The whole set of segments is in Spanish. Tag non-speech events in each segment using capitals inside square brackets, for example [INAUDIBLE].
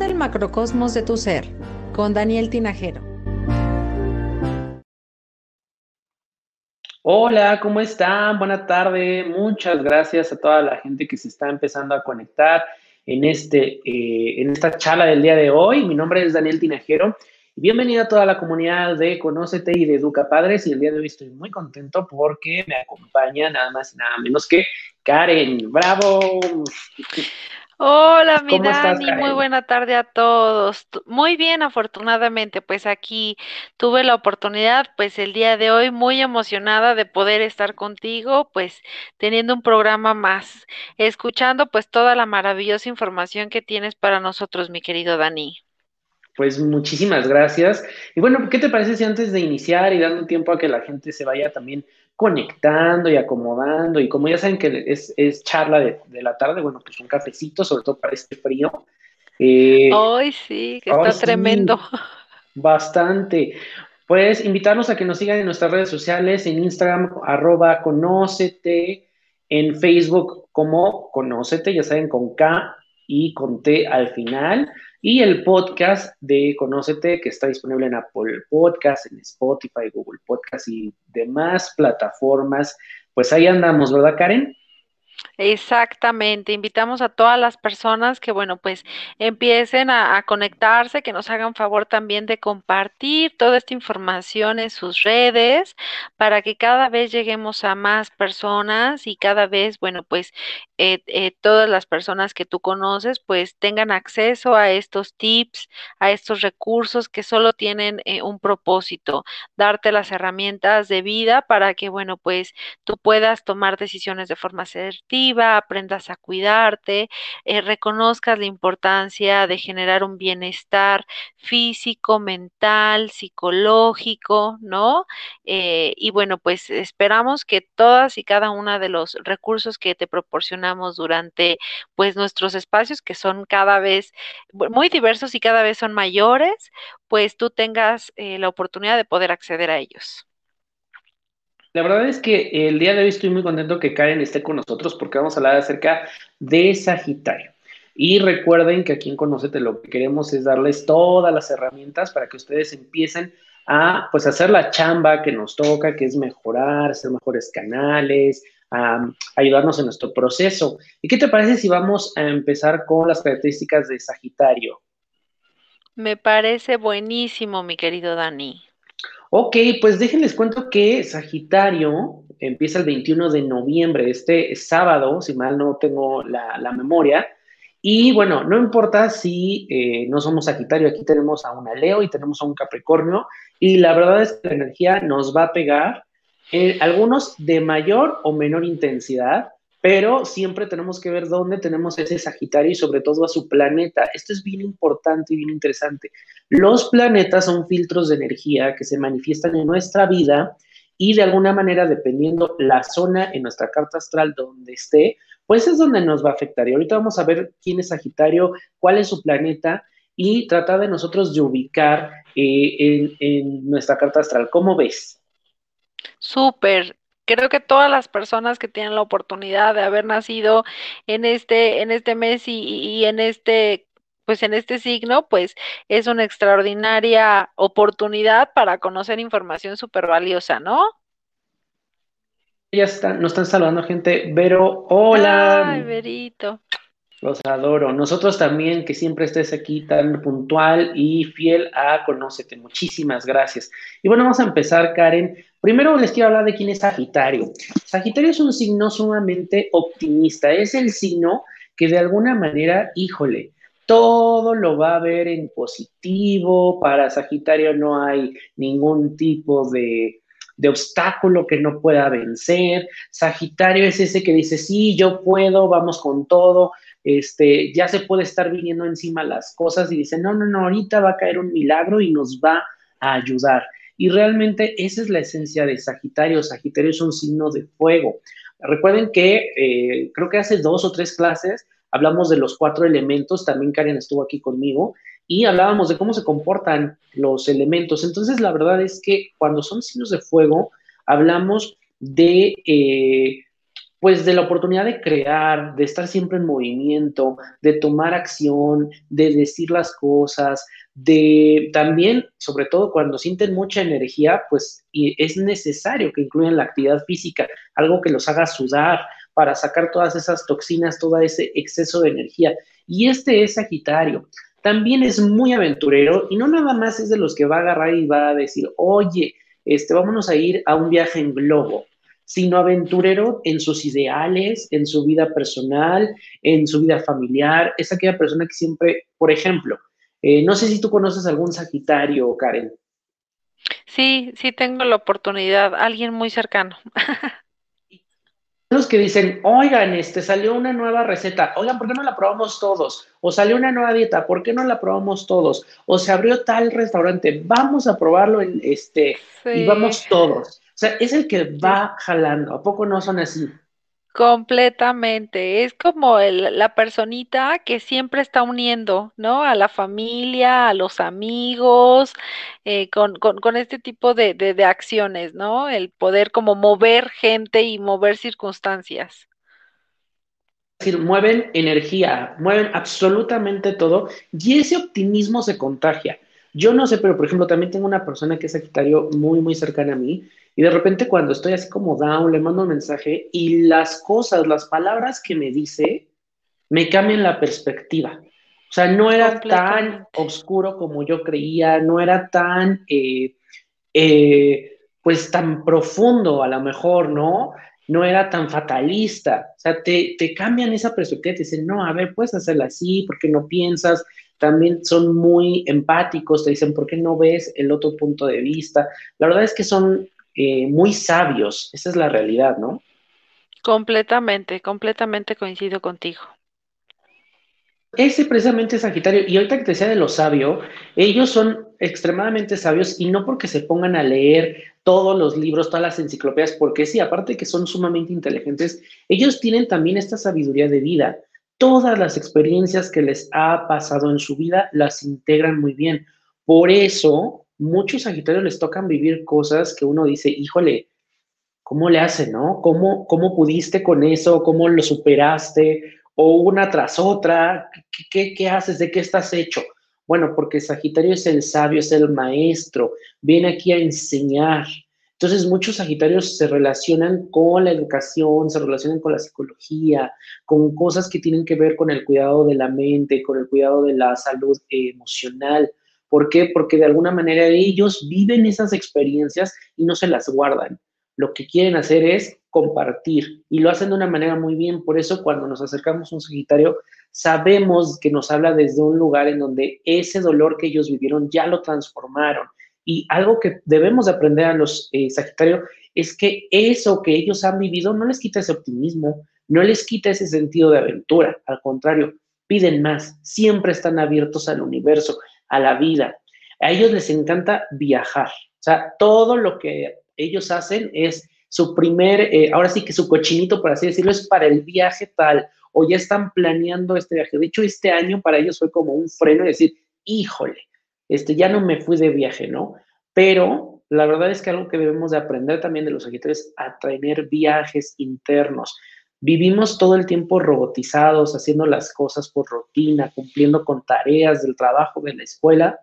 El macrocosmos de tu ser con Daniel Tinajero. Hola, ¿cómo están? Buena tarde. Muchas gracias a toda la gente que se está empezando a conectar en, este, eh, en esta charla del día de hoy. Mi nombre es Daniel Tinajero. Bienvenida a toda la comunidad de Conócete y de Educa Padres. Y el día de hoy estoy muy contento porque me acompaña nada más y nada menos que Karen. ¡Bravo! Hola, mi Dani, muy buena tarde a todos. Muy bien, afortunadamente, pues aquí tuve la oportunidad, pues el día de hoy, muy emocionada de poder estar contigo, pues teniendo un programa más, escuchando pues toda la maravillosa información que tienes para nosotros, mi querido Dani. Pues muchísimas gracias. Y bueno, ¿qué te parece si antes de iniciar y dando tiempo a que la gente se vaya también conectando y acomodando. Y como ya saben que es, charla de, la tarde, bueno, pues un cafecito, sobre todo para este frío. Eh, Ay, sí, que está tremendo. Bastante. Pues invitarnos a que nos sigan en nuestras redes sociales, en Instagram, arroba conócete, en Facebook como conócete, ya saben, con K y con T al final. Y el podcast de Conócete, que está disponible en Apple Podcast, en Spotify, Google Podcast y demás plataformas. Pues ahí andamos, ¿verdad, Karen? Exactamente, invitamos a todas las personas que, bueno, pues empiecen a, conectarse, que nos hagan favor también de compartir toda esta información en sus redes para que cada vez lleguemos a más personas y cada vez, bueno, pues eh, eh, todas las personas que tú conoces, pues tengan acceso a estos tips, a estos recursos que solo tienen eh, un propósito, darte las herramientas de vida para que, bueno, pues tú puedas tomar decisiones de forma aprendas a cuidarte, eh, reconozcas la importancia de generar un bienestar físico, mental, psicológico, ¿no? Eh, y bueno, pues esperamos que todas y cada una de los recursos que te proporcionamos durante pues nuestros espacios, que son cada vez muy diversos y cada vez son mayores, pues tú tengas eh, la oportunidad de poder acceder a ellos. La verdad es que el día de hoy estoy muy contento que Karen esté con nosotros porque vamos a hablar acerca de Sagitario. Y recuerden que aquí en Conocete lo que queremos es darles todas las herramientas para que ustedes empiecen a pues hacer la chamba que nos toca, que es mejorar, hacer mejores canales, a ayudarnos en nuestro proceso. ¿Y qué te parece si vamos a empezar con las características de Sagitario? Me parece buenísimo, mi querido Dani. Ok, pues déjenles cuento que Sagitario empieza el 21 de noviembre, este sábado, si mal no tengo la, memoria. Y bueno, no importa si eh, no somos Sagitario, aquí tenemos a una Leo y tenemos a un Capricornio. Y la verdad es que la energía nos va a pegar, eh, algunos de mayor o menor intensidad, pero siempre tenemos que ver dónde tenemos ese Sagitario y sobre todo a su planeta. Esto es bien importante y bien interesante. Los planetas son filtros de energía que se manifiestan en nuestra vida y de alguna manera, dependiendo la zona en nuestra carta astral donde esté, pues es donde nos va a afectar. Y ahorita vamos a ver quién es Sagitario, cuál es su planeta y tratar de nosotros de ubicar eh, en, en nuestra carta astral. ¿Cómo ves? Súper, creo que todas las personas que tienen la oportunidad de haber nacido en este, en este mes y, en este, pues en este signo, pues es una extraordinaria oportunidad para conocer información súper valiosa, ¿no? Ya están, nos están saludando gente. Vero, hola. Ay, Verito. Los adoro. Nosotros también, que siempre estés aquí tan puntual y fiel a Conócete. Muchísimas gracias. Y bueno, vamos a empezar, Karen. Primero les quiero hablar de quién es Sagitario. Sagitario es un signo sumamente optimista. Es el signo que de alguna manera, híjole, todo lo va a ver en positivo. Para Sagitario no hay ningún tipo de, de obstáculo que no pueda vencer. Sagitario es ese que dice, sí, yo puedo, vamos con todo este, ya se puede estar viniendo encima las cosas y dice, no, no, no, ahorita va a caer un milagro y nos va a ayudar. Y realmente esa es la esencia de Sagitario. Sagitario es un signo de fuego. Recuerden que eh, creo que hace dos o tres clases hablamos de los cuatro elementos, también Karen estuvo aquí conmigo, y hablábamos de cómo se comportan los elementos. Entonces, la verdad es que cuando son signos de fuego, hablamos de... Eh, pues de la oportunidad de crear, de estar siempre en movimiento, de tomar acción, de decir las cosas, de también, sobre todo cuando sienten mucha energía, pues es necesario que incluyan la actividad física, algo que los haga sudar para sacar todas esas toxinas, todo ese exceso de energía. Y este es Sagitario. También es muy aventurero y no nada más es de los que va a agarrar y va a decir, oye, este, vámonos a ir a un viaje en globo sino aventurero en sus ideales, en su vida personal, en su vida familiar. Es aquella persona que siempre, por ejemplo, eh, no sé si tú conoces algún Sagitario, Karen. Sí, sí tengo la oportunidad, alguien muy cercano. Los que dicen, oigan, este salió una nueva receta, oigan, ¿por qué no la probamos todos? O salió una nueva dieta, ¿por qué no la probamos todos? O se abrió tal restaurante, vamos a probarlo en este y vamos todos. O sea, es el que va jalando. ¿A poco no son así? Completamente. Es como la personita que siempre está uniendo, ¿no? A la familia, a los amigos, eh, con, con, este tipo de, de, acciones, ¿no? El poder como mover gente y mover circunstancias. Es decir, mueven energía, mueven absolutamente todo y ese optimismo se contagia. Yo no sé, pero por ejemplo, también tengo una persona que es Sagitario muy, muy cercana a mí y de repente cuando estoy así como down, le mando un mensaje y las cosas, las palabras que me dice, me cambian la perspectiva. O sea, no era tan oscuro como yo creía, no era tan, eh, eh, pues tan profundo a lo mejor, ¿no? No era tan fatalista. O sea, te, te cambian esa perspectiva, te dicen, no, a ver, puedes hacerla así, porque no piensas? También son muy empáticos, te dicen, ¿por qué no ves el otro punto de vista? La verdad es que son eh, muy sabios, esa es la realidad, ¿no? Completamente, completamente coincido contigo. Ese precisamente es Sagitario, y ahorita que te decía de lo sabio, ellos son extremadamente sabios y no porque se pongan a leer todos los libros, todas las enciclopedias, porque sí, aparte de que son sumamente inteligentes, ellos tienen también esta sabiduría de vida. Todas las experiencias que les ha pasado en su vida las integran muy bien. Por eso, muchos Sagitarios les tocan vivir cosas que uno dice, híjole, ¿cómo le hace, no? ¿Cómo, cómo pudiste con eso? ¿Cómo lo superaste? O una tras otra, ¿qué, qué haces? ¿De qué estás hecho? Bueno, porque Sagitario es el sabio, es el maestro, viene aquí a enseñar. Entonces, muchos Sagitarios se relacionan con la educación, se relacionan con la psicología, con cosas que tienen que ver con el cuidado de la mente, con el cuidado de la salud emocional. ¿Por qué? Porque de alguna manera ellos viven esas experiencias y no se las guardan. Lo que quieren hacer es compartir y lo hacen de una manera muy bien. Por eso cuando nos acercamos a un Sagitario, sabemos que nos habla desde un lugar en donde ese dolor que ellos vivieron ya lo transformaron. Y algo que debemos de aprender a los eh, Sagitarios es que eso que ellos han vivido no les quita ese optimismo, no les quita ese sentido de aventura. Al contrario, piden más, siempre están abiertos al universo a la vida. A ellos les encanta viajar. O sea, todo lo que ellos hacen es su primer, eh, ahora sí que su cochinito, por así decirlo, es para el viaje tal, o ya están planeando este viaje. De hecho, este año para ellos fue como un freno y decir, híjole, este, ya no me fui de viaje, ¿no? Pero la verdad es que algo que debemos de aprender también de los Sagitarios es a tener viajes internos. Vivimos todo el tiempo robotizados, haciendo las cosas por rutina, cumpliendo con tareas del trabajo, de la escuela.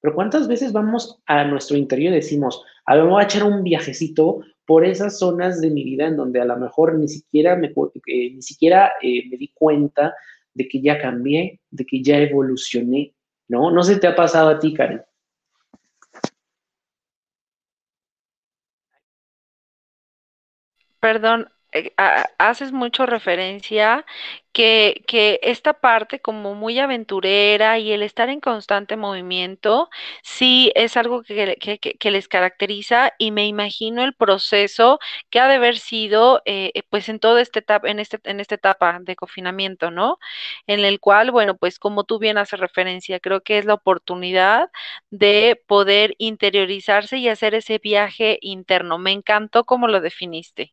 Pero ¿cuántas veces vamos a nuestro interior y decimos, a ver, voy a echar un viajecito por esas zonas de mi vida en donde a lo mejor ni siquiera me, eh, ni siquiera, eh, me di cuenta de que ya cambié, de que ya evolucioné, ¿no? No sé te ha pasado a ti, Karen. Perdón, haces mucho referencia que, que, esta parte como muy aventurera y el estar en constante movimiento, sí es algo que, que, les caracteriza y me imagino el proceso que ha de haber sido eh, eh, pues en toda esta etapa, en, este, en esta etapa de confinamiento, ¿no? En el cual, bueno, pues como tú bien haces referencia, creo que es la oportunidad de poder interiorizarse y hacer ese viaje interno. Me encantó cómo lo definiste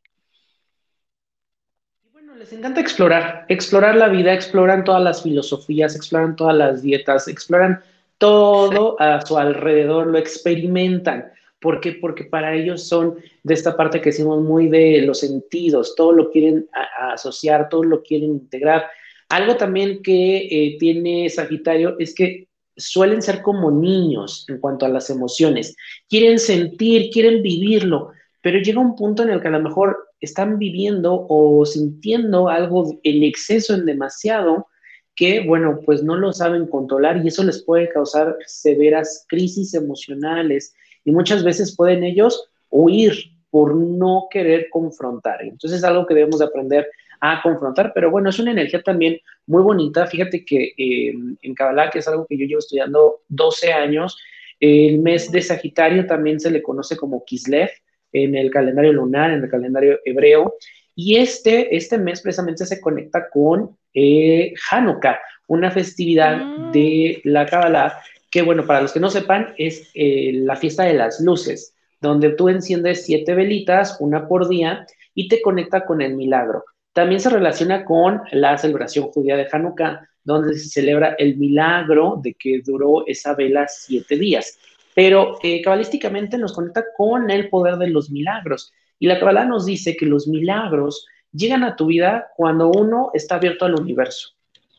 les encanta explorar, explorar la vida, exploran todas las filosofías, exploran todas las dietas, exploran todo a su alrededor, lo experimentan. ¿Por qué? Porque para ellos son de esta parte que decimos muy de los sentidos, todo lo quieren asociar, todo lo quieren integrar. Algo también que eh, tiene Sagitario es que suelen ser como niños en cuanto a las emociones. Quieren sentir, quieren vivirlo, pero llega un punto en el que a lo mejor están viviendo o sintiendo algo en exceso, en demasiado, que, bueno, pues no lo saben controlar y eso les puede causar severas crisis emocionales y muchas veces pueden ellos huir por no querer confrontar. Entonces es algo que debemos de aprender a confrontar, pero bueno, es una energía también muy bonita. Fíjate que eh, en Kabbalah, que es algo que yo llevo estudiando 12 años, el mes de Sagitario también se le conoce como Kislev en el calendario lunar, en el calendario hebreo, y este, este mes precisamente se conecta con eh, Hanukkah, una festividad mm. de la Kabbalah que, bueno, para los que no sepan, es eh, la fiesta de las luces, donde tú enciendes siete velitas, una por día, y te conecta con el milagro. También se relaciona con la celebración judía de Hanukkah, donde se celebra el milagro de que duró esa vela siete días. Pero eh, cabalísticamente nos conecta con el poder de los milagros. Y la Kabbalah nos dice que los milagros llegan a tu vida cuando uno está abierto al universo.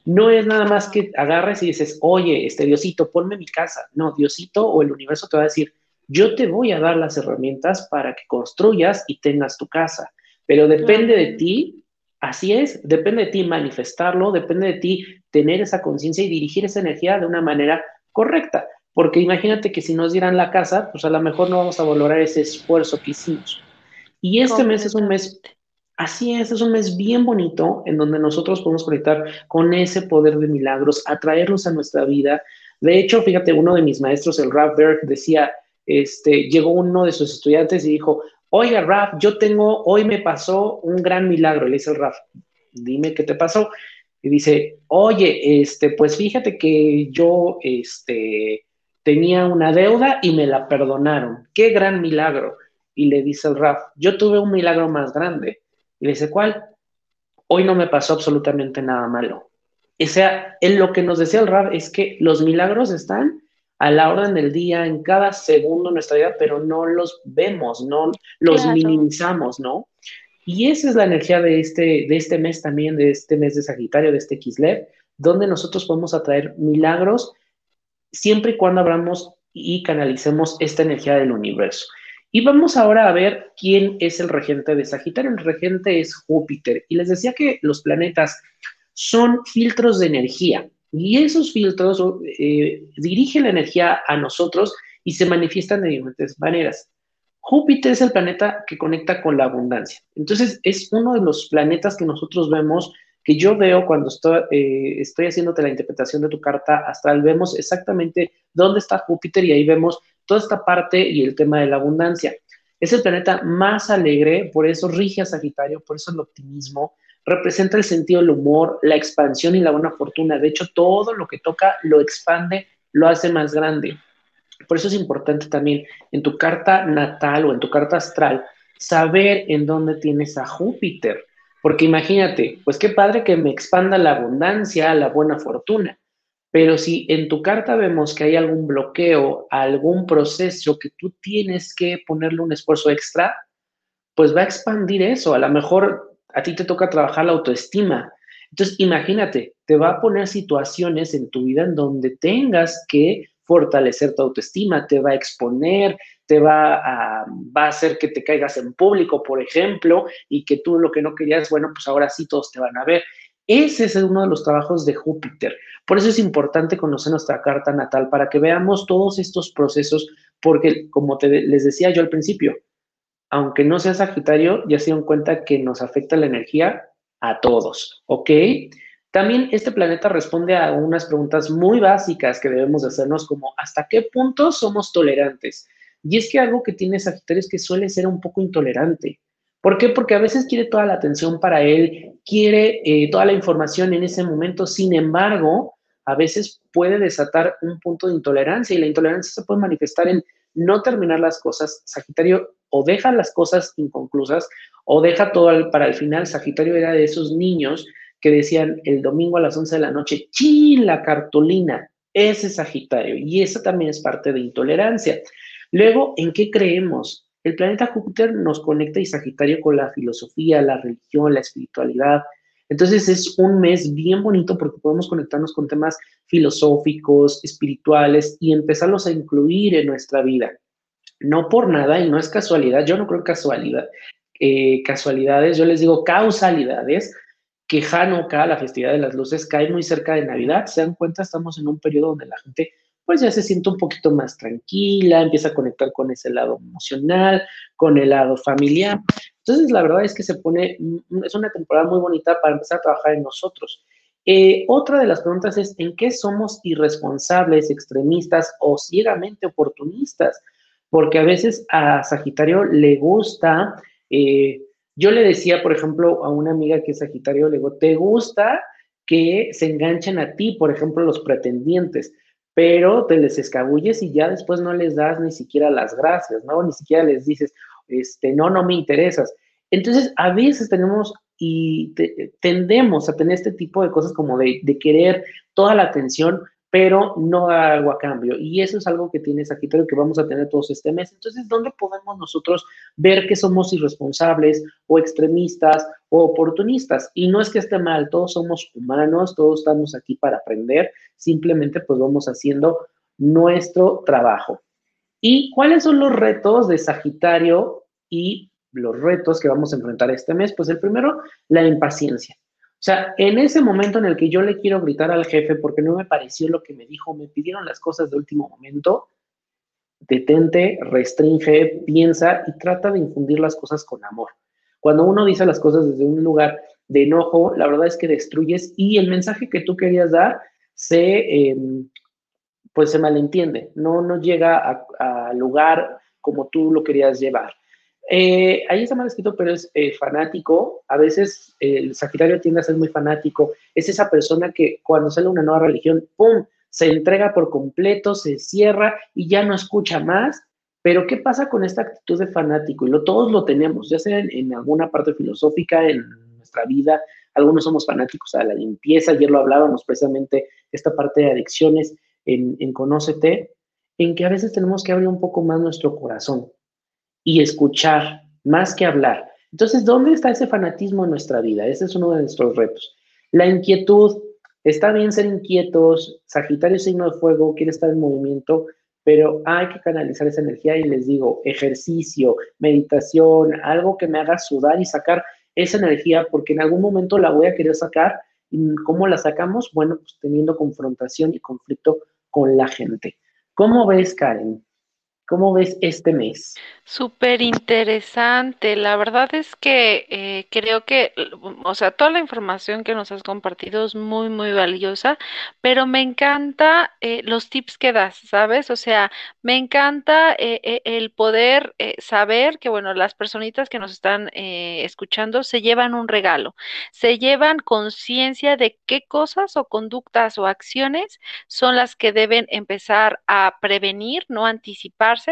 No es nada más que agarres y dices, oye, este Diosito, ponme mi casa. No, Diosito o el universo te va a decir, yo te voy a dar las herramientas para que construyas y tengas tu casa. Pero depende de ti Así es, depende de ti manifestarlo, depende de ti tener esa conciencia y dirigir esa energía de una manera correcta. Porque imagínate que si nos dieran la casa, pues a lo mejor no vamos a valorar ese esfuerzo que hicimos. Y este mes es un mes, así es, es un mes bien bonito en donde nosotros podemos conectar con ese poder de milagros, atraerlos a nuestra vida. De hecho, fíjate, uno de mis maestros, el Rap Berg, decía, este, llegó uno de sus estudiantes y dijo, oiga, Raf, yo tengo, hoy me pasó un gran milagro. Le dice el Raf, dime qué te pasó. Y dice, oye, este, pues fíjate que yo, este, tenía una deuda y me la perdonaron. Qué gran milagro. Y le dice el Raf, yo tuve un milagro más grande. Y le dice, ¿cuál? Hoy no me pasó absolutamente nada malo. O sea, en lo que nos decía el Raf es que los milagros están a la orden del día, en cada segundo de nuestra vida, pero no los vemos, no los minimizamos, ¿no? Y esa es la energía de este, de este mes también, de este mes de Sagitario, de este Kislev, donde nosotros podemos atraer milagros siempre y cuando abramos y canalicemos esta energía del universo. Y vamos ahora a ver quién es el regente de Sagitario. El regente es Júpiter. Y les decía que los planetas son filtros de energía. Y esos filtros eh, dirigen la energía a nosotros y se manifiestan de diferentes maneras. Júpiter es el planeta que conecta con la abundancia. Entonces, es uno de los planetas que nosotros vemos, que yo veo cuando estoy, eh, haciéndote la interpretación de tu carta astral, vemos exactamente dónde está Júpiter y ahí vemos toda esta parte y el tema de la abundancia. Es el planeta más alegre, por eso rige a Sagitario, por eso el optimismo, representa el sentido del humor, la expansión y la buena fortuna. De hecho, todo lo que toca lo expande, lo hace más grande. Por eso es importante también en tu carta natal o en tu carta astral saber en dónde tienes a Júpiter. Porque imagínate, pues qué padre que me expanda la abundancia, la buena fortuna. Pero si en tu carta vemos que hay algún bloqueo, algún proceso que tú tienes que ponerle un esfuerzo extra, pues va a expandir eso. A lo mejor a ti te toca trabajar la autoestima. Entonces, imagínate, te va a poner situaciones en tu vida en donde tengas que fortalecer tu autoestima, te va a exponer, te va a, va a hacer que te caigas en público, por ejemplo, y que tú lo que no querías, bueno, pues ahora sí todos te van a ver. Ese es uno de los trabajos de Júpiter. Por eso es importante conocer nuestra carta natal, para que veamos todos estos procesos, porque como te, les decía yo al principio, aunque no sea Sagitario, ya se dieron cuenta que nos afecta la energía a todos, ¿ok? También este planeta responde a unas preguntas muy básicas que debemos hacernos como ¿hasta qué punto somos tolerantes? Y es que algo que tiene Sagitario es que suele ser un poco intolerante. ¿Por qué? Porque a veces quiere toda la atención para él, quiere eh, toda la información en ese momento, sin embargo, a veces puede desatar un punto de intolerancia y la intolerancia se puede manifestar en no terminar las cosas. Sagitario o deja las cosas inconclusas o deja todo para el final. Sagitario era de esos niños que decían el domingo a las 11 de la noche, ¡chin! La cartulina. Ese es Sagitario. Y eso también es parte de intolerancia. Luego, ¿en qué creemos? El planeta Júpiter nos conecta y Sagitario con la filosofía, la religión, la espiritualidad. Entonces es un mes bien bonito porque podemos conectarnos con temas filosóficos, espirituales y empezarlos a incluir en nuestra vida. No por nada y no es casualidad, yo no creo en casualidad, eh, casualidades, yo les digo causalidades, que Hanukkah, la festividad de las luces, cae muy cerca de Navidad. Se dan cuenta, estamos en un periodo donde la gente pues ya se siente un poquito más tranquila, empieza a conectar con ese lado emocional, con el lado familiar. Entonces, la verdad es que se pone, mm, es una temporada muy bonita para empezar a trabajar en nosotros. Eh, otra de las preguntas es, ¿en qué somos irresponsables, extremistas o ciegamente oportunistas? Porque a veces a Sagitario le gusta, eh, yo le decía, por ejemplo, a una amiga que es Sagitario, le digo, ¿te gusta que se enganchen a ti, por ejemplo, los pretendientes? pero te les escabulles y ya después no les das ni siquiera las gracias, ¿no? Ni siquiera les dices, este, no, no me interesas. Entonces, a veces tenemos y tendemos a tener este tipo de cosas como de querer toda la atención, pero no da algo a cambio. Y eso es algo que tiene Sagitario que vamos a tener todos este mes. Entonces, ¿dónde podemos nosotros ver que somos irresponsables o extremistas o oportunistas? Y no es que esté mal, todos somos humanos, todos estamos aquí para aprender, simplemente pues vamos haciendo nuestro trabajo. ¿Y cuáles son los retos de Sagitario y los retos que vamos a enfrentar este mes? Pues el primero, la impaciencia. O sea, en ese momento en el que yo le quiero gritar al jefe porque no me pareció lo que me dijo, me pidieron las cosas de último momento, detente, restringe, piensa y trata de infundir las cosas con amor. Cuando uno dice las cosas desde un lugar de enojo, la verdad es que destruyes y el mensaje que tú querías dar se, em, pues se malentiende, no, no llega al lugar como tú lo querías llevar. Eh, ahí está mal escrito, pero es eh, fanático. A veces el Sagitario tiende a ser muy fanático. Es esa persona que cuando sale una nueva religión, ¡pum! Se entrega por completo, se cierra y ya no escucha más. Pero ¿qué pasa con esta actitud de fanático? Y lo, todos lo tenemos, ya sea en, alguna parte filosófica, en nuestra vida. Algunos somos fanáticos a la limpieza. Ayer lo hablábamos precisamente, esta parte de adicciones en, en Conócete, en que a veces tenemos que abrir un poco más nuestro corazón y escuchar más que hablar. Entonces, ¿dónde está ese fanatismo en nuestra vida? Ese es uno de nuestros retos. La inquietud, está bien ser inquietos, Sagitario signo de fuego, quiere estar en movimiento, pero hay que canalizar esa energía y les digo, ejercicio, meditación, algo que me haga sudar y sacar esa energía, porque en algún momento la voy a querer sacar. ¿Y cómo la sacamos? Bueno, pues teniendo confrontación y conflicto con la gente. ¿Cómo ves, Karen? ¿Cómo ves este mes? Súper interesante. La verdad es que eh, creo que, o sea, toda la información que nos has compartido es muy, muy valiosa, pero me encanta eh, los tips que das, ¿sabes? O sea, me encanta eh, el poder saber que, bueno, las personitas que nos están escuchando se llevan un regalo, se llevan conciencia de qué cosas o conductas o acciones son las que deben empezar a prevenir, no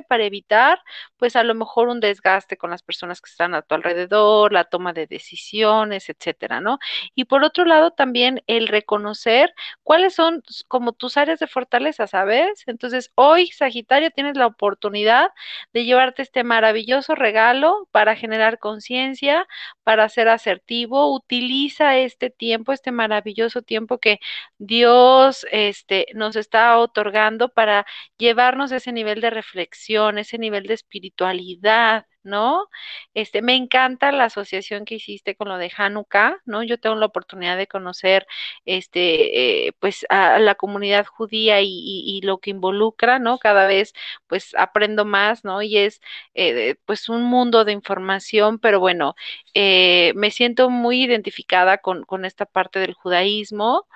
para evitar, pues, a lo mejor un desgaste con las personas que están a tu alrededor, la toma de decisiones, etcétera, ¿no? Y por otro lado, también el reconocer cuáles son como tus áreas de fortaleza, ¿sabes? Entonces, hoy, Sagitario, tienes la oportunidad de llevarte este maravilloso regalo para generar conciencia, para ser asertivo. Utiliza este tiempo, este maravilloso tiempo que Dios este, nos está otorgando para llevarnos a ese nivel de reflexión, ese nivel de espiritualidad, ¿no? Este, me encanta la asociación que hiciste con lo de Hanukkah, ¿no? Yo tengo la oportunidad de conocer, este, eh, pues, a la comunidad judía y, lo que involucra, ¿no? Cada vez, pues, aprendo más, ¿no? Y es, eh, pues, un mundo de información, pero bueno, eh, me siento muy identificada con, con esta parte del judaísmo.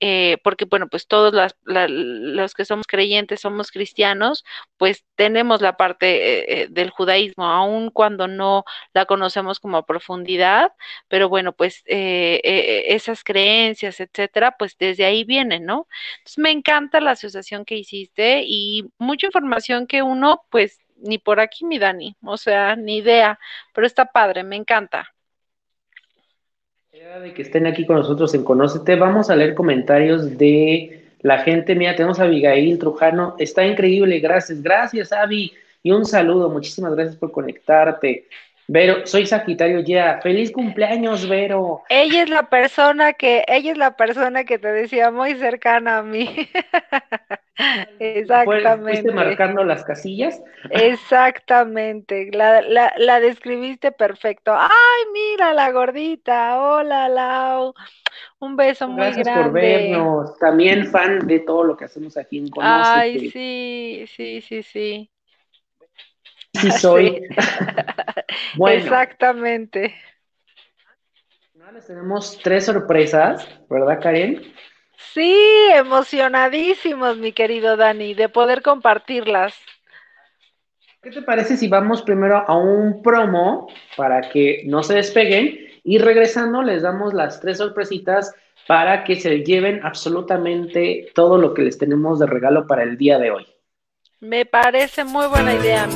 Eh, porque bueno, pues todos los que somos creyentes, somos cristianos, pues tenemos la parte eh, del judaísmo, aun cuando no la conocemos como a profundidad, pero bueno, pues eh, esas creencias, etcétera, pues desde ahí vienen, ¿no? Entonces me encanta la asociación que hiciste y mucha información que uno, pues ni por aquí, mi Dani, o sea, ni idea, pero está padre, me encanta de que estén aquí con nosotros en Conócete, vamos a leer comentarios de la gente. Mira, tenemos a Abigail Trujano, está increíble, gracias, gracias, Avi. y un saludo. Muchísimas gracias por conectarte. Vero, soy Sagitario ya. Feliz cumpleaños, Vero. Ella es la persona que, ella es la persona que te decía muy cercana a mí. [LAUGHS] Exactamente. ¿Fuiste marcando las casillas? Exactamente. La, la, la, describiste perfecto. Ay, mira la gordita. Hola, Lau. Un beso muy grande. Gracias por vernos. También fan de todo lo que hacemos aquí en Conoce. Ay, sí, sí, sí, sí sí soy. [LAUGHS] bueno, Exactamente. tenemos tres sorpresas, ¿verdad, Karen? Sí, emocionadísimos, mi querido Dani, de poder compartirlas. ¿Qué te parece si vamos primero a un promo para que no se despeguen y regresando les damos las tres sorpresitas para que se lleven absolutamente todo lo que les tenemos de regalo para el día de hoy? Me parece muy buena idea a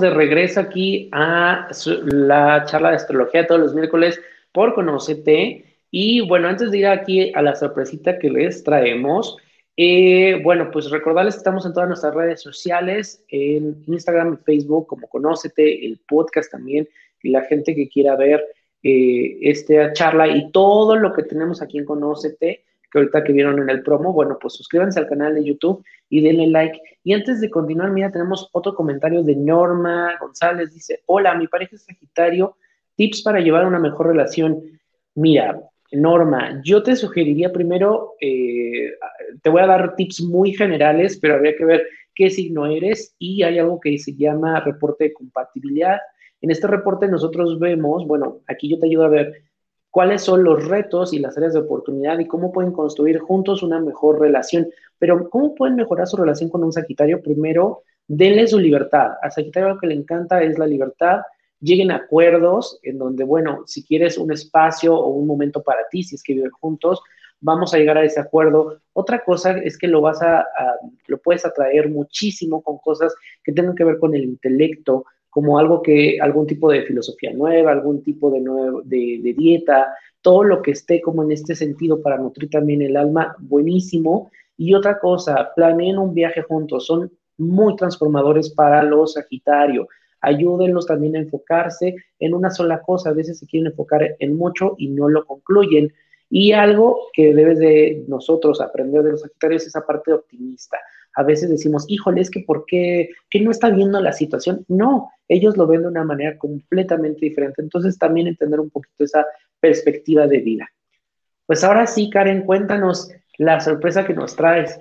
de regreso aquí a la charla de astrología todos los miércoles por Conocete. Y bueno, antes de ir aquí a la sorpresita que les traemos, eh, bueno, pues recordarles que estamos en todas nuestras redes sociales, en Instagram y Facebook como Conócete, el podcast también, y la gente que quiera ver eh, esta charla y todo lo que tenemos aquí en Conócete, que ahorita que vieron en el promo, bueno, pues suscríbanse al canal de YouTube y denle like. Y antes de continuar, mira, tenemos otro comentario de Norma González. Dice, hola, mi pareja es Sagitario, tips para llevar una mejor relación. Mira, Norma, yo te sugeriría primero, eh, te voy a dar tips muy generales, pero habría que ver qué signo eres y hay algo que se llama reporte de compatibilidad. En este reporte nosotros vemos, bueno, aquí yo te ayudo a ver cuáles son los retos y las áreas de oportunidad y cómo pueden construir juntos una mejor relación. Pero ¿cómo pueden mejorar su relación con un Sagitario? Primero, denle su libertad. A Sagitario lo que le encanta es la libertad. Lleguen a acuerdos en donde, bueno, si quieres un espacio o un momento para ti, si es que viven juntos, vamos a llegar a ese acuerdo. Otra cosa es que lo vas a, lo puedes atraer muchísimo con cosas que tengan que ver con el intelecto, como algo que, algún tipo de filosofía nueva, algún tipo de, nuevo, de, dieta, todo lo que esté como en este sentido para nutrir también el alma, buenísimo. Y otra cosa, planeen un viaje juntos, son muy transformadores para los Sagitario. Ayúdenlos también a enfocarse en una sola cosa, a veces se quieren enfocar en mucho y no lo concluyen. Y algo que debes de nosotros aprender de los Sagitarios es esa parte optimista a veces decimos, híjole, es que ¿por qué, que no está viendo la situación? No, ellos lo ven de una manera completamente diferente. Entonces también entender un poquito esa perspectiva de vida. Pues ahora sí, Karen, cuéntanos la sorpresa que nos traes.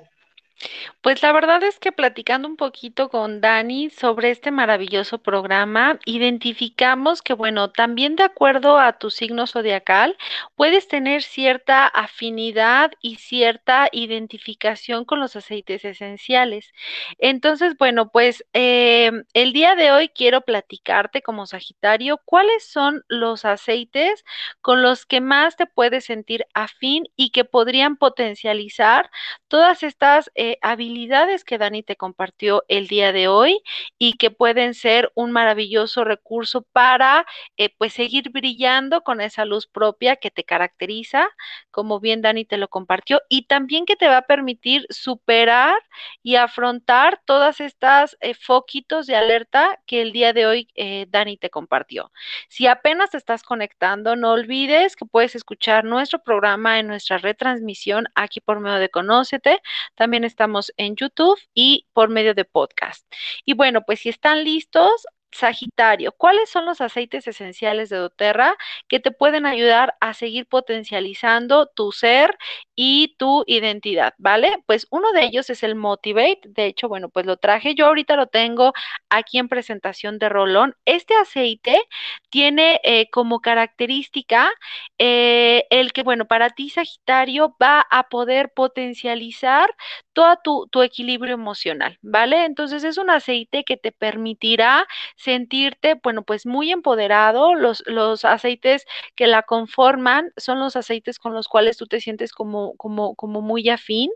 Pues la verdad es que platicando un poquito con Dani sobre este maravilloso programa, identificamos que, bueno, también de acuerdo a tu signo zodiacal, puedes tener cierta afinidad y cierta identificación con los aceites esenciales. Entonces, bueno, pues eh, el día de hoy quiero platicarte como Sagitario cuáles son los aceites con los que más te puedes sentir afín y que podrían potencializar todas estas eh, habilidades habilidades que Dani te compartió el día de hoy y que pueden ser un maravilloso recurso para eh, pues seguir brillando con esa luz propia que te caracteriza, como bien Dani te lo compartió, y también que te va a permitir superar y afrontar todas estas eh, foquitos de alerta que el día de hoy eh, Dani te compartió. Si apenas te estás conectando, no olvides que puedes escuchar nuestro programa en nuestra retransmisión aquí por medio de Conócete. También estamos en YouTube y por medio de podcast. Y bueno, pues si están listos, Sagitario, ¿cuáles son los aceites esenciales de doTERRA que te pueden ayudar a seguir potencializando tu ser y tu identidad? ¿Vale? Pues uno de ellos es el Motivate. De hecho, bueno, pues lo traje. Yo ahorita lo tengo aquí en presentación de rolón. Este aceite tiene eh, como característica eh, el que, bueno, para ti, Sagitario, va a poder potencializar todo tu, tu equilibrio emocional, ¿vale? Entonces es un aceite que te permitirá sentirte, bueno, pues muy empoderado. Los, los aceites que la conforman son los aceites con los cuales tú te sientes como, como, como muy afín.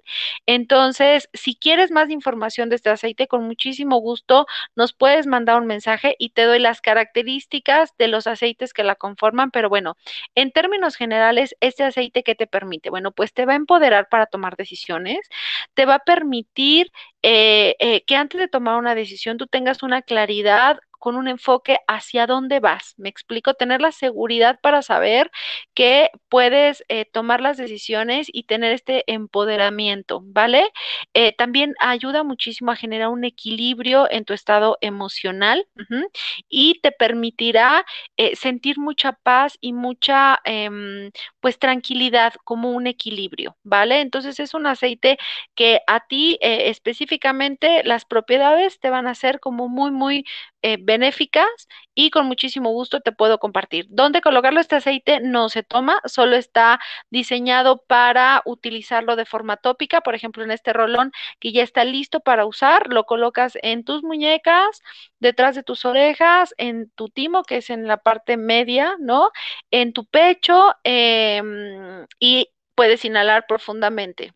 Entonces, si quieres más información de este aceite, con muchísimo gusto nos puedes mandar un mensaje y te doy las características de los aceites que la conforman. Pero bueno, en términos generales, este aceite que te permite, bueno, pues te va a empoderar para tomar decisiones, te va a permitir eh, eh, que antes de tomar una decisión tú tengas una claridad con un enfoque hacia dónde vas. Me explico, tener la seguridad para saber que puedes eh, tomar las decisiones y tener este empoderamiento, ¿vale? También ayuda muchísimo a generar un equilibrio en tu estado emocional y te permitirá sentir mucha paz y mucha, em, pues, tranquilidad como un equilibrio, ¿vale? Entonces es un aceite que a ti específicamente las propiedades te van a ser como muy, muy eh, benéficas y con muchísimo gusto te puedo compartir. ¿Dónde colocarlo? Este aceite no se toma, solo está diseñado para utilizarlo de forma tópica, por ejemplo, en este rolón que ya está listo para usar, lo colocas en tus muñecas, detrás de tus orejas, en tu timo, que es en la parte media, ¿no? En tu pecho em, y puedes inhalar profundamente.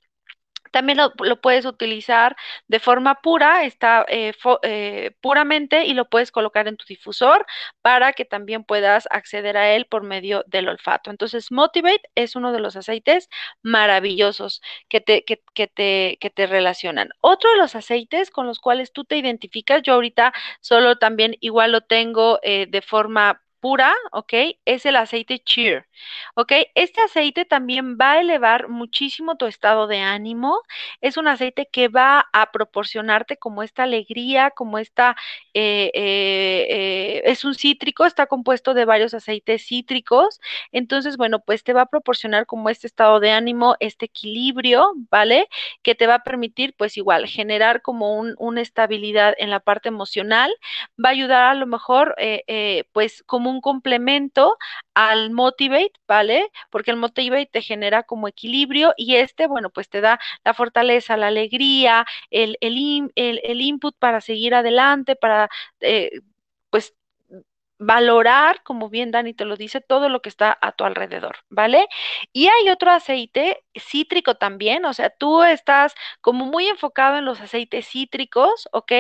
También lo, puedes utilizar de forma pura, está eh, eh, puramente y lo puedes colocar en tu difusor para que también puedas acceder a él por medio del olfato. Entonces, Motivate es uno de los aceites maravillosos que te, que, te, que te relacionan. Otro de los aceites con los cuales tú te identificas, yo ahorita solo también igual lo tengo eh, de forma pura, ¿ok? Es el aceite Cheer, ¿ok? Este aceite también va a elevar muchísimo tu estado de ánimo. Es un aceite que va a proporcionarte como esta alegría, como esta, eh, eh, eh, es un cítrico, está compuesto de varios aceites cítricos. Entonces, bueno, pues te va a proporcionar como este estado de ánimo, este equilibrio, ¿vale? Que te va a permitir, pues igual, generar como una estabilidad en la parte emocional. Va a ayudar a lo mejor, pues como un un complemento al Motivate, ¿vale? Porque el Motivate te genera como equilibrio y este, bueno, pues te da la fortaleza, la alegría, el, el, el, input para seguir adelante, para, eh, pues, valorar, como bien Dani te lo dice, todo lo que está a tu alrededor, ¿vale? Y hay otro aceite cítrico también, o sea, tú estás como muy enfocado en los aceites cítricos, ¿ok?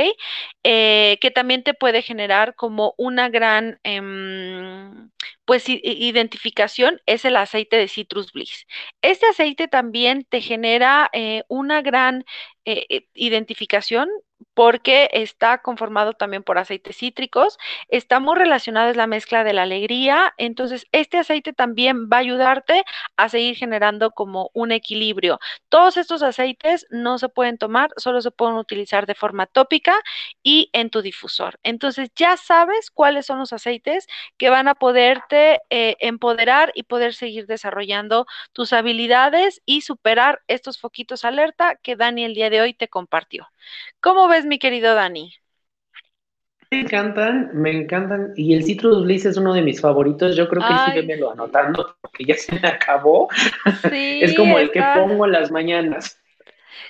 Eh, que también te puede generar como una gran, em, pues, identificación, es el aceite de Citrus Bliss. Este aceite también te genera eh, una gran eh, identificación porque está conformado también por aceites cítricos, está muy relacionado, es la mezcla de la alegría, entonces este aceite también va a ayudarte a seguir generando como un equilibrio. Todos estos aceites no se pueden tomar, solo se pueden utilizar de forma tópica y en tu difusor. Entonces ya sabes cuáles son los aceites que van a poderte eh, empoderar y poder seguir desarrollando tus habilidades y superar estos foquitos alerta que Dani el día de hoy te compartió. ¿Cómo ves, mi querido Dani? Me encantan, me encantan. Y el Citrus Bliss es uno de mis favoritos. Yo creo que sí sí lo anotando porque ya se me acabó. Sí, [LAUGHS] es como el que pongo en las mañanas.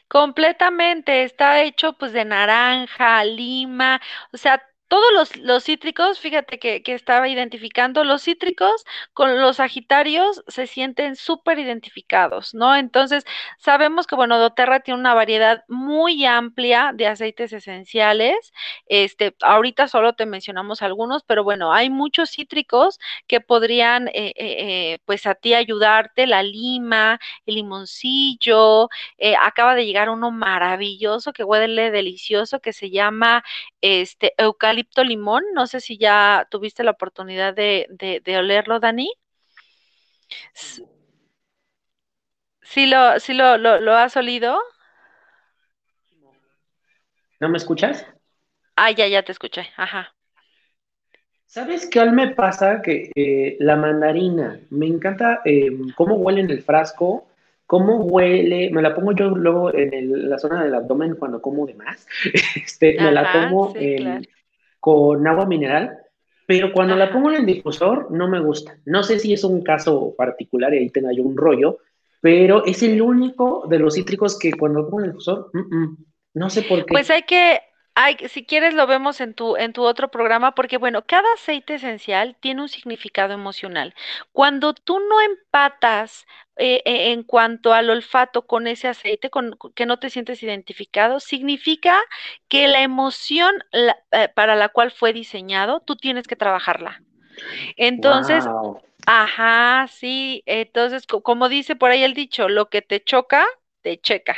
Completamente, está hecho pues de naranja, lima, o sea, todos los, los cítricos, fíjate que, que, estaba identificando, los cítricos con los sagitarios se sienten súper identificados, ¿no? Entonces, sabemos que, bueno, doTERRA tiene una variedad muy amplia de aceites esenciales. Este, ahorita solo te mencionamos algunos, pero bueno, hay muchos cítricos que podrían, eh, eh, eh pues, a ti ayudarte, la lima, el limoncillo, acaba de llegar uno maravilloso que huele delicioso que se llama, este, eucalipto eucalipto limón. No sé si ya tuviste la oportunidad de, de, olerlo, Dani. ¿Sí lo, sí lo, lo, has olido? ¿No me escuchas? Ah, ya, ya te escuché. Ajá. ¿Sabes qué me pasa? Que eh, la mandarina, me encanta eh, cómo huele en el frasco, cómo huele, me la pongo yo luego en la zona del abdomen cuando como de más, [LAUGHS] este, me la en, con agua mineral, pero cuando la pongo en el difusor no me gusta. No sé si es un caso particular y ahí tenga yo un rollo, pero es el único de los cítricos que cuando lo pongo en el difusor, no sé por qué. Pues hay que, hay, si quieres lo vemos en tu, en tu otro programa, porque bueno, cada aceite esencial tiene un significado emocional. Cuando tú no empatas eh, eh, en cuanto al olfato con ese aceite, con, que no te sientes identificado, significa que la emoción eh, para la cual fue diseñado, tú tienes que trabajarla. Entonces, ajá, sí, entonces, como dice por ahí el dicho, lo que te choca, te checa.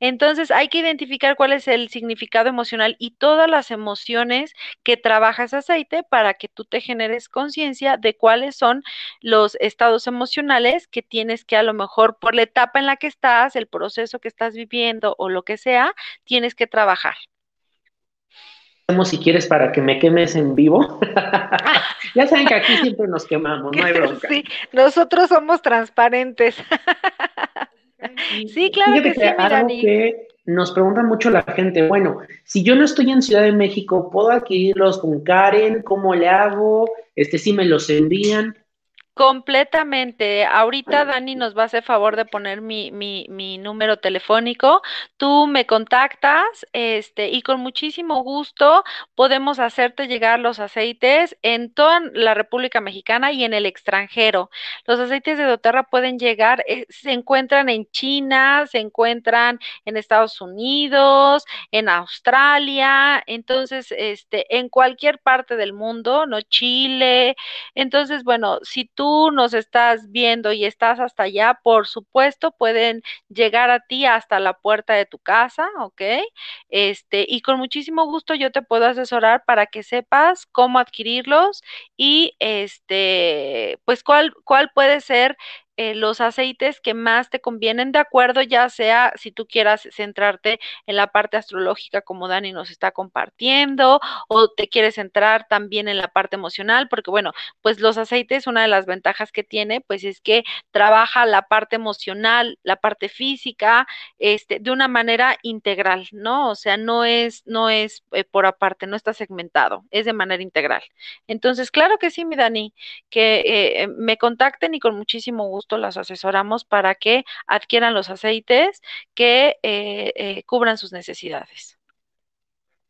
Entonces hay que identificar cuál es el significado emocional y todas las emociones que trabaja ese aceite para que tú te generes conciencia de cuáles son los estados emocionales que tienes que a lo mejor por la etapa en la que estás, el proceso que estás viviendo o lo que sea, tienes que trabajar si quieres para que me quemes en vivo. [LAUGHS] ya saben que aquí siempre nos quemamos, no hay [LAUGHS] bronca. Sí, nosotros somos transparentes. [LAUGHS] Sí, claro que, sí, algo que nos pregunta mucho la gente, bueno, si yo no estoy en Ciudad de México, ¿puedo adquirirlos con Karen? ¿Cómo le hago? Este, si me los envían. Completamente. Ahorita Dani nos va a hacer favor de poner mi, mi, mi, número telefónico. Tú me contactas, este, y con muchísimo gusto podemos hacerte llegar los aceites en toda la República Mexicana y en el extranjero. Los aceites de doTERRA pueden llegar, eh, se encuentran en China, se encuentran en Estados Unidos, en Australia, entonces, este, en cualquier parte del mundo, ¿no? Chile. Entonces, bueno, si tú nos estás viendo y estás hasta allá, por supuesto, pueden llegar a ti hasta la puerta de tu casa, ¿ok? Este, y con muchísimo gusto yo te puedo asesorar para que sepas cómo adquirirlos y este, pues cuál, cuál puede ser eh, los aceites que más te convienen de acuerdo, ya sea si tú quieras centrarte en la parte astrológica como Dani nos está compartiendo, o te quieres centrar también en la parte emocional, porque bueno, pues los aceites, una de las ventajas que tiene, pues es que trabaja la parte emocional, la parte física, este, de una manera integral, ¿no? O sea, no es, no es eh, por aparte, no está segmentado, es de manera integral. Entonces, claro que sí, mi Dani, que eh, me contacten y con muchísimo gusto las asesoramos para que adquieran los aceites que eh, eh, cubran sus necesidades.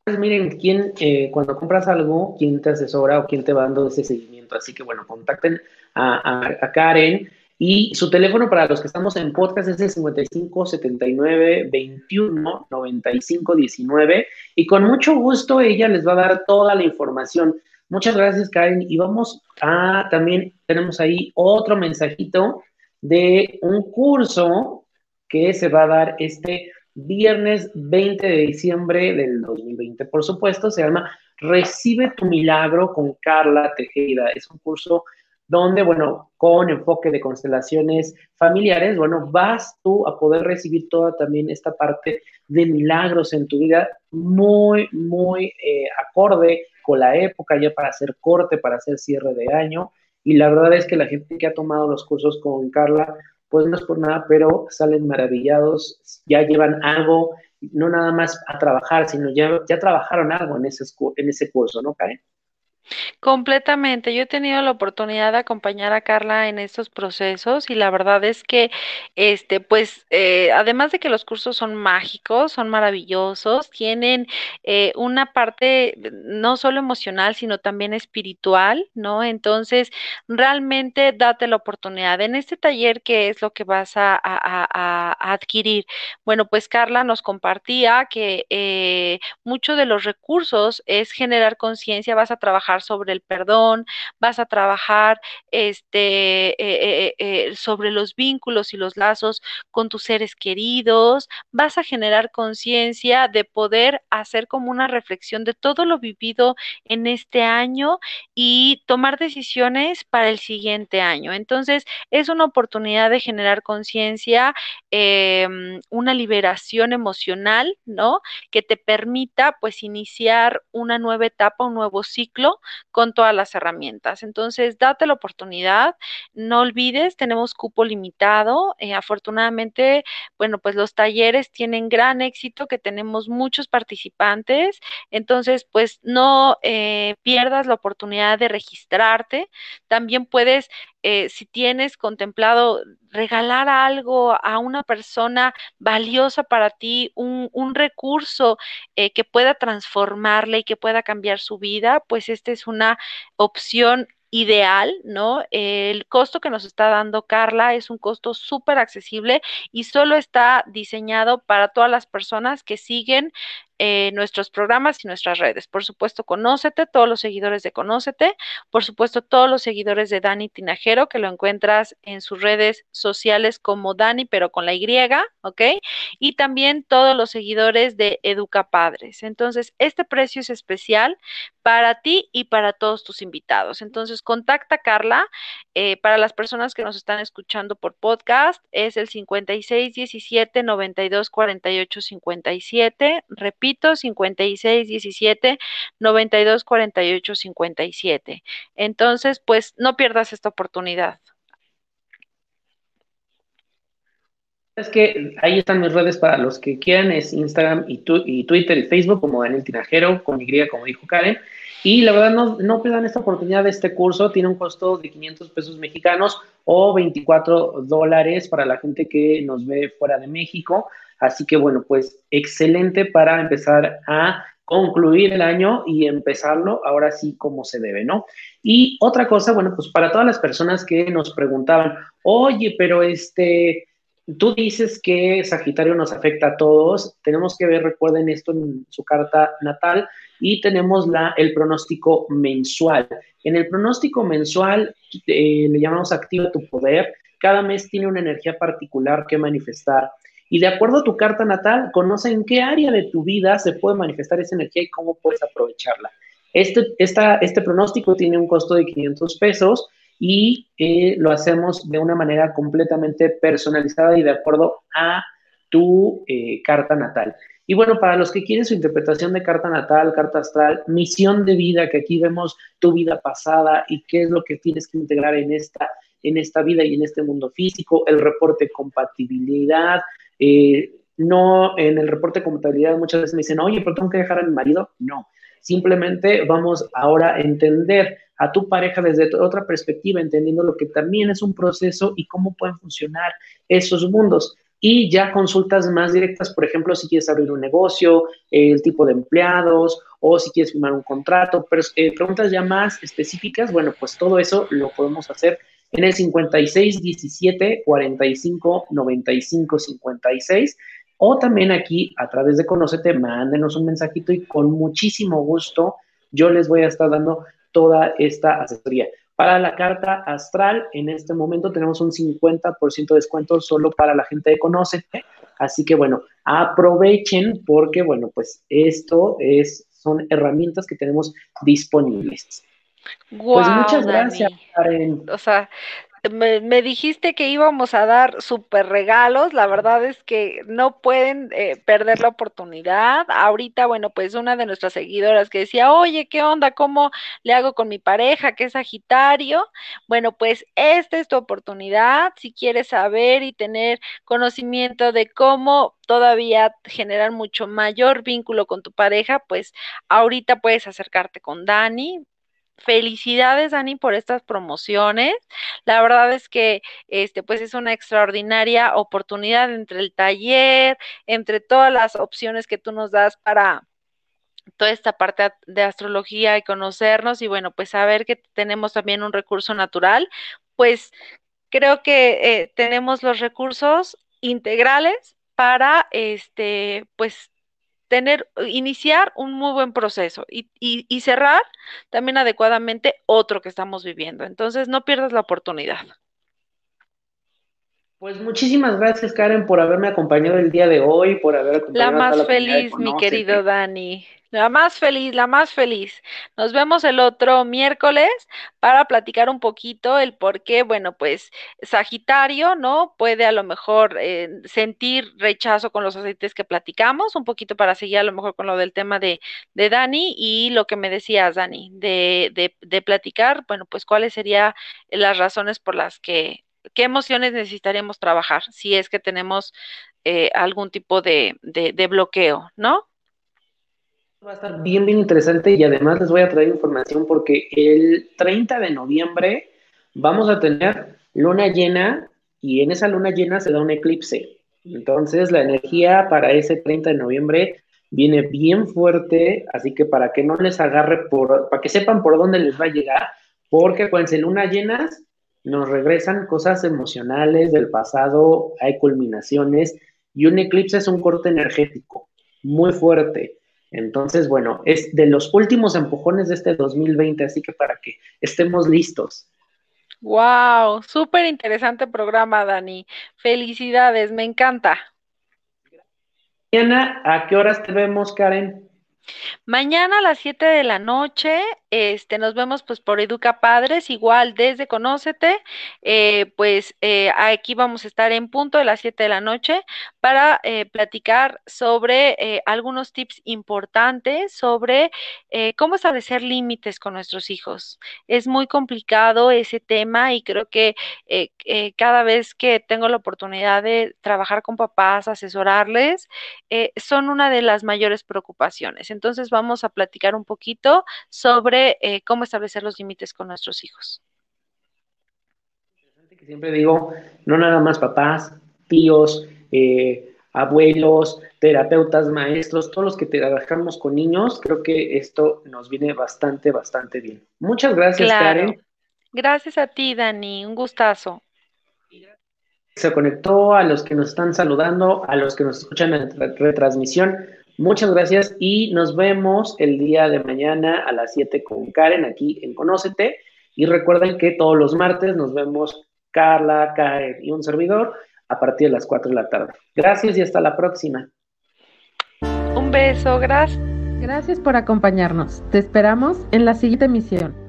Pues miren, quién, eh, cuando compras algo, quién te asesora o quién te va dando ese seguimiento. Así que bueno, contacten a, Karen y su teléfono para los que estamos en podcast es el 55 79 21 95 19 y con mucho gusto ella les va a dar toda la información. Muchas gracias, Karen. Y vamos a también tenemos ahí otro mensajito de un curso que se va a dar este viernes 20 de diciembre del 2020. Por supuesto, se llama Recibe tu milagro con Carla Tejeda. Es un curso donde, bueno, con enfoque de constelaciones familiares, bueno, vas tú a poder recibir toda también esta parte de milagros en tu vida, muy, muy eh, acorde con la época, ya para hacer corte, para hacer cierre de año. Y la verdad es que la gente que ha tomado los cursos con Carla, pues no es por nada, pero salen maravillados, ya llevan algo, no nada más a trabajar, sino ya, ya trabajaron algo en ese, en ese curso, ¿no, Karen? Completamente. Yo he tenido la oportunidad de acompañar a Carla en estos procesos y la verdad es que, este, pues, eh, además de que los cursos son mágicos, son maravillosos, tienen eh, una parte no solo emocional, sino también espiritual, ¿no? Entonces, realmente date la oportunidad. En este taller, ¿qué es lo que vas a, a, a adquirir? Bueno, pues Carla nos compartía que eh, mucho de los recursos es generar conciencia, vas a trabajar sobre el perdón, vas a trabajar este, eh, eh, eh, sobre los vínculos y los lazos con tus seres queridos, vas a generar conciencia de poder hacer como una reflexión de todo lo vivido en este año y tomar decisiones para el siguiente año. Entonces, es una oportunidad de generar conciencia, em, una liberación emocional, ¿no? Que te permita pues iniciar una nueva etapa, un nuevo ciclo con todas las herramientas. Entonces, date la oportunidad, no olvides, tenemos cupo limitado. Eh, afortunadamente, bueno, pues los talleres tienen gran éxito, que tenemos muchos participantes. Entonces, pues no eh, pierdas la oportunidad de registrarte. También puedes eh, si tienes contemplado regalar algo a una persona valiosa para ti, un, recurso eh, que pueda transformarle y que pueda cambiar su vida, pues esta es una opción ideal, ¿no? El costo que nos está dando Carla es un costo súper accesible y solo está diseñado para todas las personas que siguen eh, nuestros programas y nuestras redes. Por supuesto, Conócete, todos los seguidores de Conócete, por supuesto, todos los seguidores de Dani Tinajero, que lo encuentras en sus redes sociales como Dani, pero con la Y, ¿ok? Y también todos los seguidores de Educa Padres. Entonces, este precio es especial para ti y para todos tus invitados. Entonces, contacta a Carla. Eh, para las personas que nos están escuchando por podcast, es el 5617 92 48 57. Repito, 56 17 92 48 57. Entonces, pues no pierdas esta oportunidad. Es que ahí están mis redes para los que quieran, es Instagram y, y Twitter y Facebook como Daniel Tinajero, con Y, como dijo Karen. Y la verdad, no, no pierdan esta oportunidad de este curso. Tiene un costo de 500 pesos mexicanos o 24 dólares para la gente que nos ve fuera de México. Así que bueno, pues excelente para empezar a concluir el año y empezarlo ahora sí como se debe, ¿no? Y otra cosa, bueno, pues para todas las personas que nos preguntaban, oye, pero este, tú dices que Sagitario nos afecta a todos, tenemos que ver, recuerden esto en su carta natal, y tenemos la, el pronóstico mensual. En el pronóstico mensual eh, le llamamos activa tu poder, cada mes tiene una energía particular que manifestar y de acuerdo a tu carta natal, conoce en qué área de tu vida se puede manifestar esa energía y cómo puedes aprovecharla. Este, este pronóstico tiene un costo de 500 pesos y eh, lo hacemos de una manera completamente personalizada y de acuerdo a tu eh, carta natal. Y bueno, para los que quieren su interpretación de carta natal, carta astral, misión de vida, que aquí vemos tu vida pasada y qué es lo que tienes que integrar en esta, en esta vida y en este mundo físico, el reporte compatibilidad, eh, no, en el reporte de contabilidad muchas veces me dicen, oye, ¿pero tengo que dejar a mi marido? No, simplemente vamos ahora a entender a tu pareja desde otra perspectiva, entendiendo lo que también es un proceso y cómo pueden funcionar esos mundos. Y ya consultas más directas, por ejemplo, si quieres abrir un negocio, el tipo de empleados o si quieres firmar un contrato, pero eh, preguntas ya más específicas, bueno, pues todo eso lo podemos hacer en el 56 17 45 95 56 o también aquí a través de Conocete, mándenos un mensajito y con muchísimo gusto yo les voy a estar dando toda esta asesoría. Para la carta astral, en este momento tenemos un 50% de descuento solo para la gente de Conocete. Así que bueno, aprovechen porque bueno, pues esto es, son herramientas que tenemos disponibles pues muchas gracias, Karen. O sea, me, dijiste que íbamos a dar super regalos, la verdad es que no pueden eh, perder la oportunidad. Ahorita, bueno, pues una de nuestras seguidoras que decía, oye, ¿qué onda? ¿Cómo le hago con mi pareja que es Sagitario? Bueno, pues esta es tu oportunidad. Si quieres saber y tener conocimiento de cómo todavía generar mucho mayor vínculo con tu pareja, pues ahorita puedes acercarte con Dani felicidades, Dani, por estas promociones. La verdad es que este, pues es una extraordinaria oportunidad entre el taller, entre todas las opciones que tú nos das para toda esta parte de astrología y conocernos y bueno, pues saber que tenemos también un recurso natural, pues creo que eh, tenemos los recursos integrales para este, pues tener, iniciar un muy buen proceso y, y, cerrar también adecuadamente otro que estamos viviendo. Entonces, no pierdas la oportunidad. Pues muchísimas gracias, Karen, por haberme acompañado el día de hoy, por haber acompañado. La más feliz, mi querido Dani. La más feliz, la más feliz. Nos vemos el otro miércoles para platicar un poquito el por qué, bueno, pues Sagitario, ¿no? Puede a lo mejor eh, sentir rechazo con los aceites que platicamos, un poquito para seguir a lo mejor con lo del tema de, de Dani y lo que me decías, Dani, de, de, de platicar, bueno, pues cuáles serían las razones por las que, qué emociones necesitaríamos trabajar si es que tenemos eh, algún tipo de, de bloqueo, ¿no? Va a estar bien, bien interesante y además les voy a traer información porque el 30 de noviembre vamos a tener luna llena y en esa luna llena se da un eclipse. Entonces la energía para ese 30 de noviembre viene bien fuerte, así que para que no les agarre por, para que sepan por dónde les va a llegar, porque acuérdense, luna llenas nos regresan cosas emocionales del pasado, hay culminaciones y un eclipse es un corte energético muy fuerte. Entonces, bueno, es de los últimos empujones de este 2020, así que para que estemos listos. Wow, súper interesante programa, Dani. Felicidades, me encanta. Mañana, ¿a qué horas te vemos, Karen? Mañana a las 7 de la noche, este, nos vemos pues por Educa Padres, igual desde Conócete, eh, pues eh, aquí vamos a estar en punto de las 7 de la noche para eh, platicar sobre algunos tips importantes sobre cómo establecer límites con nuestros hijos. Es muy complicado ese tema y creo que cada vez que tengo la oportunidad de trabajar con papás, asesorarles, son una de las mayores preocupaciones. Entonces vamos a platicar un poquito sobre eh, cómo establecer los límites con nuestros hijos. Que siempre digo, no nada más papás, tíos, eh, abuelos, terapeutas, maestros, todos los que trabajamos con niños, creo que esto nos viene bastante, bastante bien. Muchas gracias, Karen. Gracias a ti, Dani, un gustazo. Se conectó a los que nos están saludando, a los que nos escuchan en retransmisión. Muchas gracias y nos vemos el día de mañana a las 7 con Karen aquí en Conócete. Y recuerden que todos los martes nos vemos Carla, Karen y un servidor a partir de las 4 de la tarde. Gracias y hasta la próxima. Un beso, gracias. Gracias por acompañarnos. Te esperamos en la siguiente emisión.